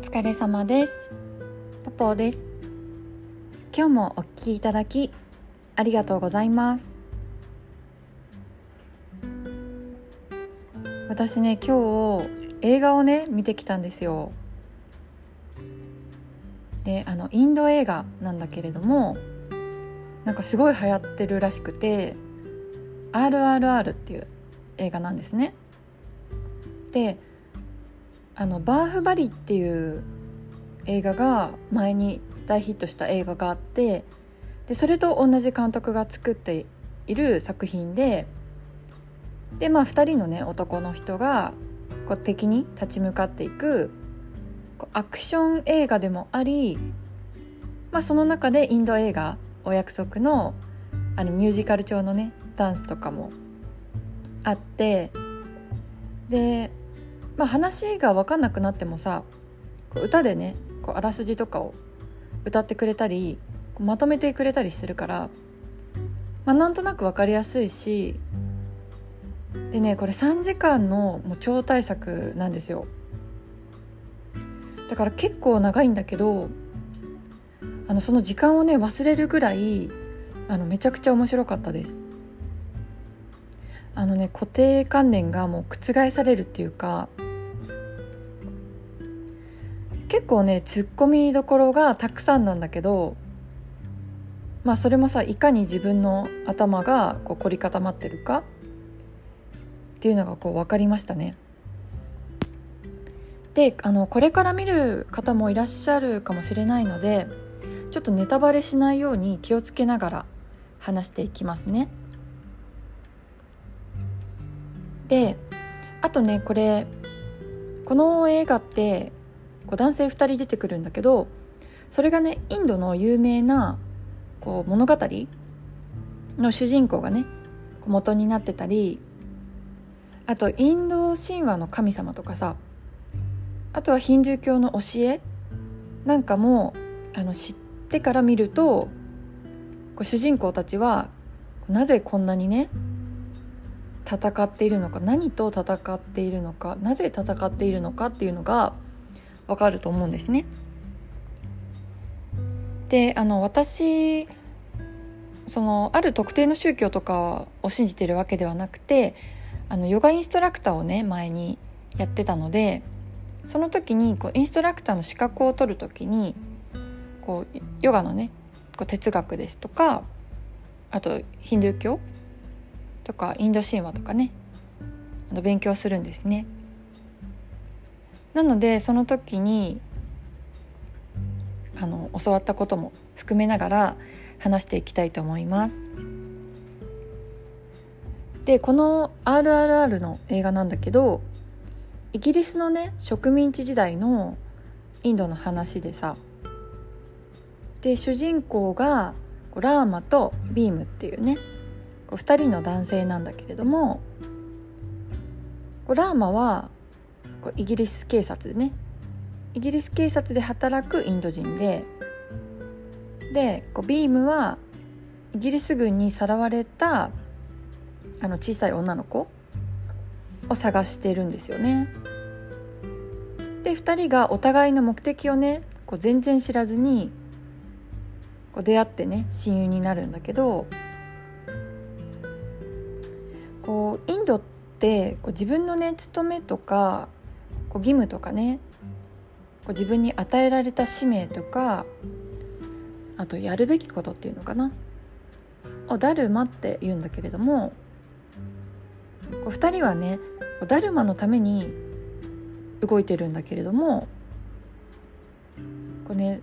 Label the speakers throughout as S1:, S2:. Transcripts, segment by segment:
S1: 疲れ様です。ポポです。今日もお聞きいただきありがとうございます。私ね今日映画をね見てきたんですよ。であのインド映画なんだけれどもなんかすごい流行ってるらしくて「RRR」っていう映画なんですね。であのバーフバリっていう映画が前に大ヒットした映画があってでそれと同じ監督が作っている作品ででまあ2人のね男の人がこう敵に立ち向かっていくこうアクション映画でもあり、まあ、その中でインド映画「お約束の」あのミュージカル調のねダンスとかもあってでまあ、話が分かんなくなってもさ歌でねこうあらすじとかを歌ってくれたりまとめてくれたりするから、まあ、なんとなく分かりやすいしでねこれ3時間のもう超大作なんですよ。だから結構長いんだけどあのその時間をね忘れるぐらいあのめちゃくちゃ面白かったです。あのね固定観念がもう覆されるっていうか結構ねツッコミどころがたくさんなんだけどまあそれもさいかに自分の頭がこう凝り固まってるかっていうのがこう分かりましたね。であのこれから見る方もいらっしゃるかもしれないのでちょっとネタバレしないように気をつけながら話していきますね。であとねこれこの映画ってこう男性2人出てくるんだけどそれがねインドの有名なこう物語の主人公がね元になってたりあとインド神話の神様とかさあとはヒンドゥー教の教えなんかもあの知ってから見るとこう主人公たちはなぜこんなにね戦っているのか何と戦っているのかなぜ戦っているのかっていうのがわかると思うんですね。であの私そのある特定の宗教とかを信じてるわけではなくてあのヨガインストラクターをね前にやってたのでその時にこうインストラクターの資格を取る時にこうヨガのねこう哲学ですとかあとヒンドゥー教とかインド神話とかねあの勉強するんですね。なのでその時にあの教わったことも含めながら話していきたいと思います。でこの「RRR」の映画なんだけどイギリスのね植民地時代のインドの話でさで主人公がラーマとビームっていうね2人の男性なんだけれどもラーマはこうイギリス警察でねイギリス警察で働くインド人ででこうビームはイギリス軍にさらわれたあの小さい女の子を探してるんですよね。で2人がお互いの目的をねこう全然知らずにこう出会ってね親友になるんだけどこうインドってこう自分のね務めとかこう義務とかねこう自分に与えられた使命とかあとやるべきことっていうのかなをダルマって言うんだけれどもこう2人はねダルマのために動いてるんだけれどもこうね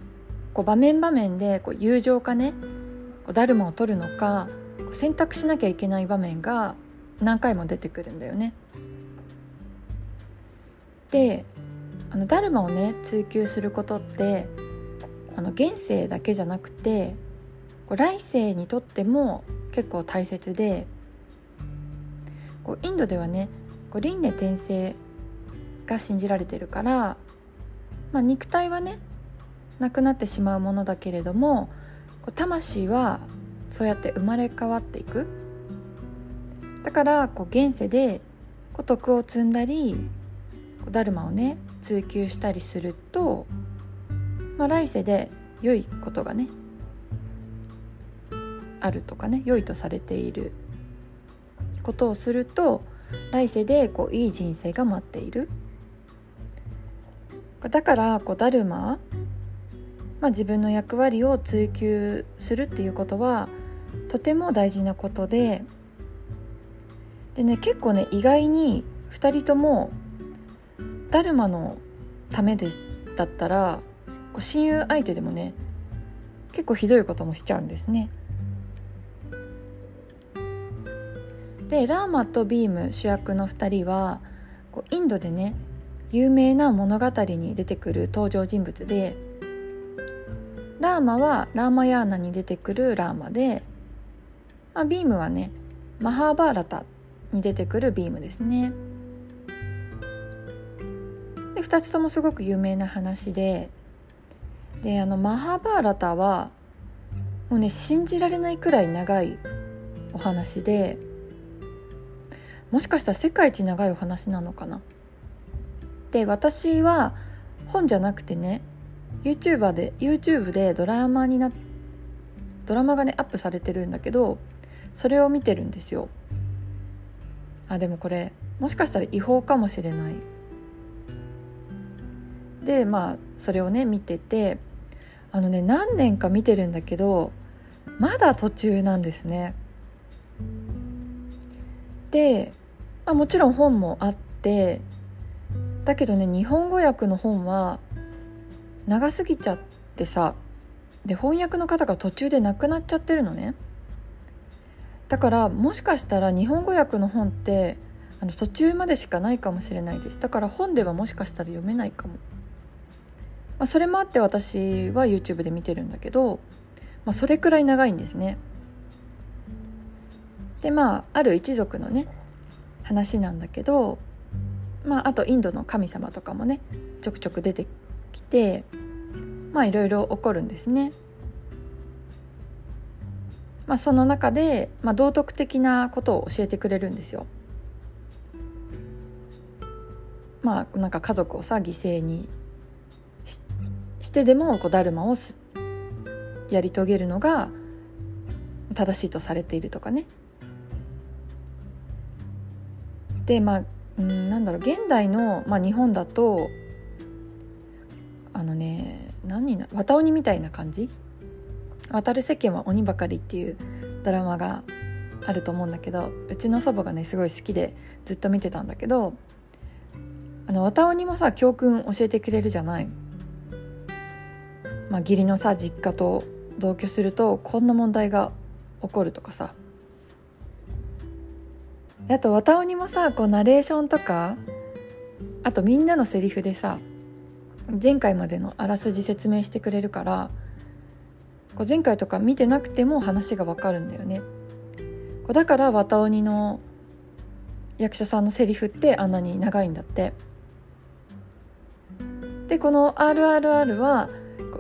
S1: こう場面場面でこう友情かねこうダルマを取るのか選択しなきゃいけない場面が何回も出てくるんだよね。であのダルマをね追求することってあの現世だけじゃなくてこう来世にとっても結構大切でこうインドではねこう輪廻転生が信じられてるから、まあ、肉体はねなくなってしまうものだけれどもこう魂はそうやって生まれ変わっていく。だからこう現世でこう徳を積んだりダルマをね追求したりすると、まあ、来世で良いことがねあるとかね良いとされていることをすると来世でこういい人生が待っている。だからこうダルマ、まあ、自分の役割を追求するっていうことはとても大事なことででね結構ね意外に2人ともダルマのためでだったらこう親友相手でもね結構ひどいこともしちゃうんですね。でラーマとビーム主役の2人はこうインドでね有名な物語に出てくる登場人物でラーマはラーマヤーナに出てくるラーマで、まあ、ビームはねマハーバーラタに出てくるビームですね。2つともすごく有名な話でであのマハーバーラタはもうね信じられないくらい長いお話でもしかしたら世界一長いお話なのかな。で私は本じゃなくてね YouTube で YouTube でドラマになドラマがねアップされてるんだけどそれを見てるんですよ。あでもこれもしかしたら違法かもしれない。でまあそれをね見ててあのね何年か見てるんだけどまだ途中なんですね。で、まあ、もちろん本もあってだけどね日本語訳の本は長すぎちゃってさで翻訳の方が途中で亡くなっちゃってるのね。だからもしかしたら日本語訳の本ってあの途中までしかないかもしれないです。だから本ではもしかしたら読めないかも、まあ、それもあって私は YouTube で見てるんだけど、まあ、それくらい長いんですね。でまあある一族のね話なんだけどまああとインドの神様とかもねちょくちょく出てきてまあいろいろ起こるんですね。まあ、その中で、まあ、道徳的なことを教えてくれるんですよ。まあなんか家族をさ犠牲にしてでもこうダルマをやり遂げるのが正しいとされているとかね。でまあうんなんだろう現代の、まあ、日本だとあのね何な綿鬼みたいな感じ？渡る世間は鬼ばかり」っていうドラマがあると思うんだけどうちの祖母がねすごい好きでずっと見てたんだけどあの綿鬼もさ教訓教えてくれるじゃない？まあ、義理のさ実家と同居するとこんな問題が起こるとかさあと綿鬼もさこうナレーションとかあとみんなのセリフでさ前回までのあらすじ説明してくれるからこう前回とか見てなくても話がわかるんだよね。こうだから綿鬼の役者さんのセリフってあんなに長いんだって。でこの「RRR」は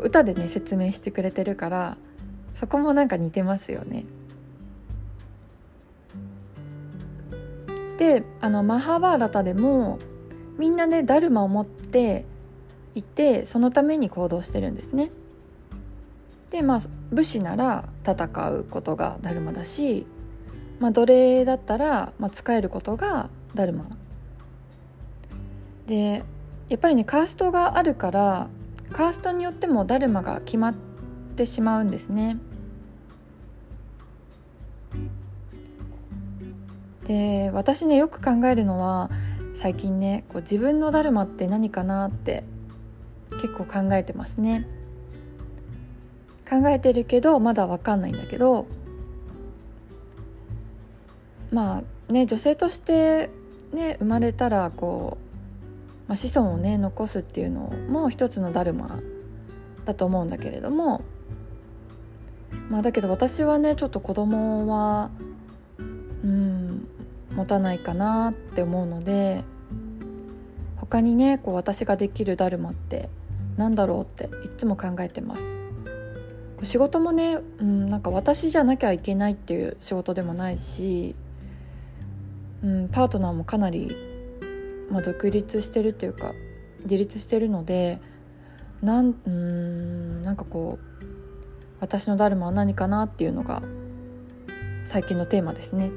S1: 歌でね説明してくれてるからそこもなんか似てますよね。であのマハバーラタでもみんなねダルマを持っていてそのために行動してるんですね。でまあ武士なら戦うことがダルマだし、まあ、奴隷だったら、まあ、使えることがダルマでやっぱりねカーストがあるからカーストによってもダルマが決まってしまうんですね。で私ねよく考えるのは最近ねこう自分のダルマって何かなって結構考えてますね。考えてるけどまだ分かんないんだけどまあね女性としてね生まれたらこう、まあ、子孫をね残すっていうのも一つのダルマだと思うんだけれどもまあだけど私はねちょっと子供はうん持たないかなって思うので他にねこう私ができるダルマってなんだろうっていつも考えてます。仕事もね、うん、なんか私じゃなきゃいけないっていう仕事でもないし、うん、パートナーもかなりまあ、独立してるっていうか自立してるのでなんうんなんかこう私のダルマは何かなっていうのが最近のテーマですね。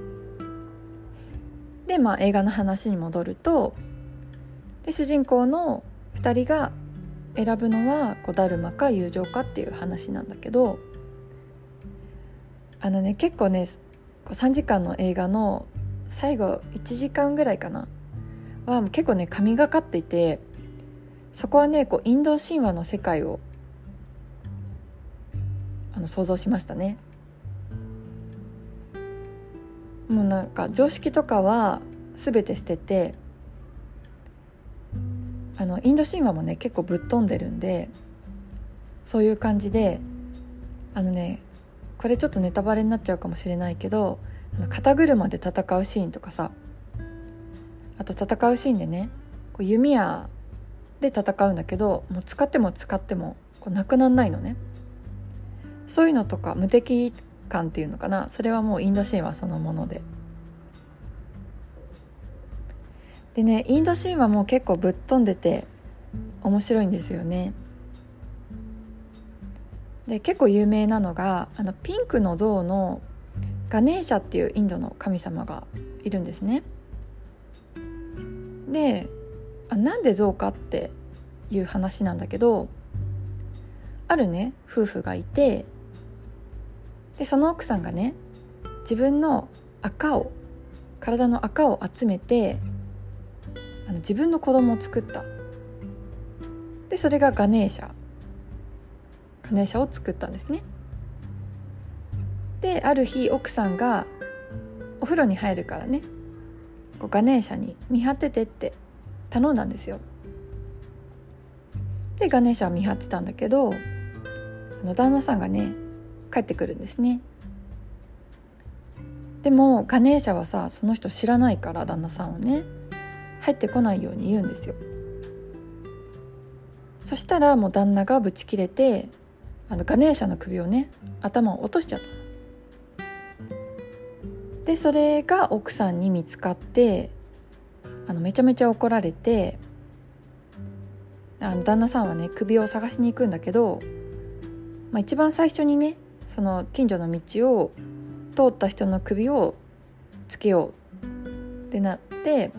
S1: でまあ映画の話に戻るとで主人公の2人が選ぶのはこうダルマか友情かっていう話なんだけどあのね結構ね3時間の映画の最後1時間ぐらいかなは結構ね神がかっていてそこはねこうインド神話の世界をあの想像しましたね。もうなんか常識とかは全て捨ててあのインド神話もね結構ぶっ飛んでるんでそういう感じであのねこれちょっとネタバレになっちゃうかもしれないけどあの肩車で戦うシーンとかさあと戦うシーンでねこう弓矢で戦うんだけどもう使っても使ってもこうなくなんないのね。そういうのとか無敵感っていうのかな。それはもうインド神話そのもので。でねインド神話も結構ぶっ飛んでて面白いんですよね。で結構有名なのがあのピンクの像のガネーシャっていうインドの神様がいるんですね。であなんで象かっていう話なんだけどあるね夫婦がいてでその奥さんがね自分の赤を体の赤を集めてあの自分の子供を作った。でそれがガネーシャ。ガネーシャを作ったんですね。である日奥さんがお風呂に入るからねこうガネーシャに見張っててって頼んだんですよ。でガネーシャは見張ってたんだけどあの旦那さんがね帰ってくるんですね。でもガネーシャはさその人知らないから旦那さんをね入ってこないように言うんですよ。そしたらもう旦那がブチ切れてあのガネーシャの首をね頭を落としちゃったでそれが奥さんに見つかってあのめちゃめちゃ怒られてあの旦那さんはね首を探しに行くんだけど、まあ、一番最初にねその近所の道を通った人の首をつけようってなって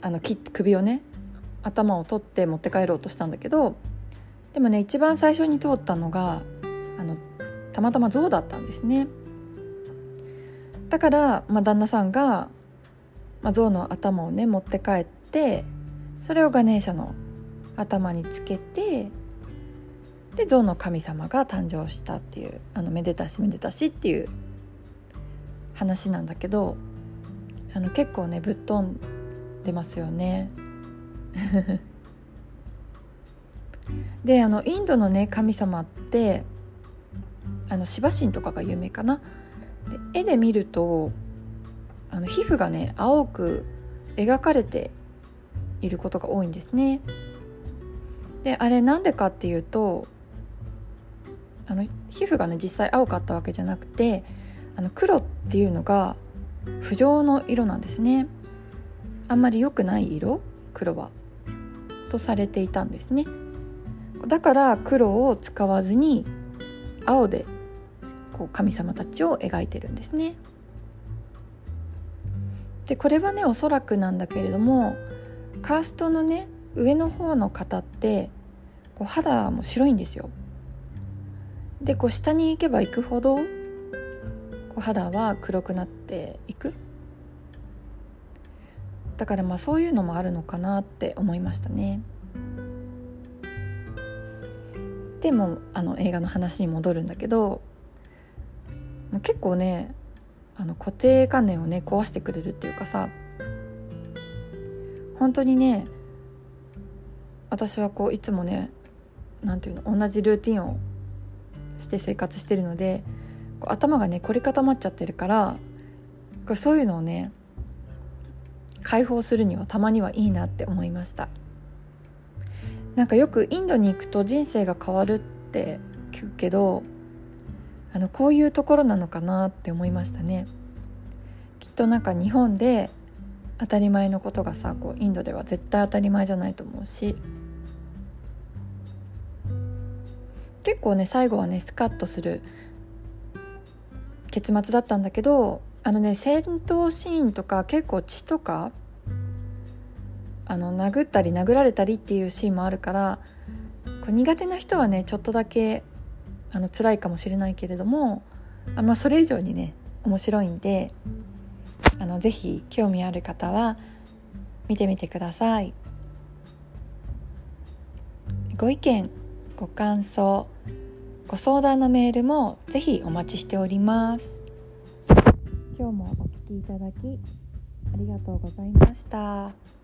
S1: あの首をね頭を取って持って帰ろうとしたんだけどでもね一番最初に通ったのがあのたまたま象だったんですね。だから、まあ、旦那さんがまあ、象の頭をね持って帰ってそれをガネーシャの頭につけてで象の神様が誕生したっていうあのめでたしめでたしっていう話なんだけどあの結構ねぶっ飛んでますよね。であのインドのね神様ってあのシバ神とかが有名かな。で絵で見るとあの皮膚がね青く描かれていることが多いんですね。であれなんでかっていうとあの皮膚がね実際青かったわけじゃなくてあの黒っていうのが不浄の色なんですね。あんまり良くない色黒はとされていたんですね。だから黒を使わずに青でこう神様たちを描いてるんですね。でこれはねおそらくなんだけれどもカーストのね上の方の方ってこう肌も白いんですよ。でこう下に行けば行くほどこう肌は黒くなっていくだからまあそういうのもあるのかなって思いましたね。でもあの映画の話に戻るんだけど結構ねあの固定観念をね壊してくれるっていうかさ本当にね私はこういつもね何て言うの同じルーティンをして生活してるので頭がね凝り固まっちゃってるからこそういうのをね解放するにはたまにはいいなって思いました。なんかよくインドに行くと人生が変わるって聞くけどあのこういうところなのかなって思いましたね。きっとなんか日本で当たり前のことがさこうインドでは絶対当たり前じゃないと思うし。結構ね最後はねスカッとする結末だったんだけどあのね戦闘シーンとか結構血とかあの殴ったり殴られたりっていうシーンもあるからこう苦手な人はねちょっとだけあの辛いかもしれないけれどもあ、まあ、それ以上にね面白いんであのぜひ興味ある方は見てみてください。ご意見ご感想ご相談のメールもぜひお待ちしております今日もお聞きいただきありがとうございました。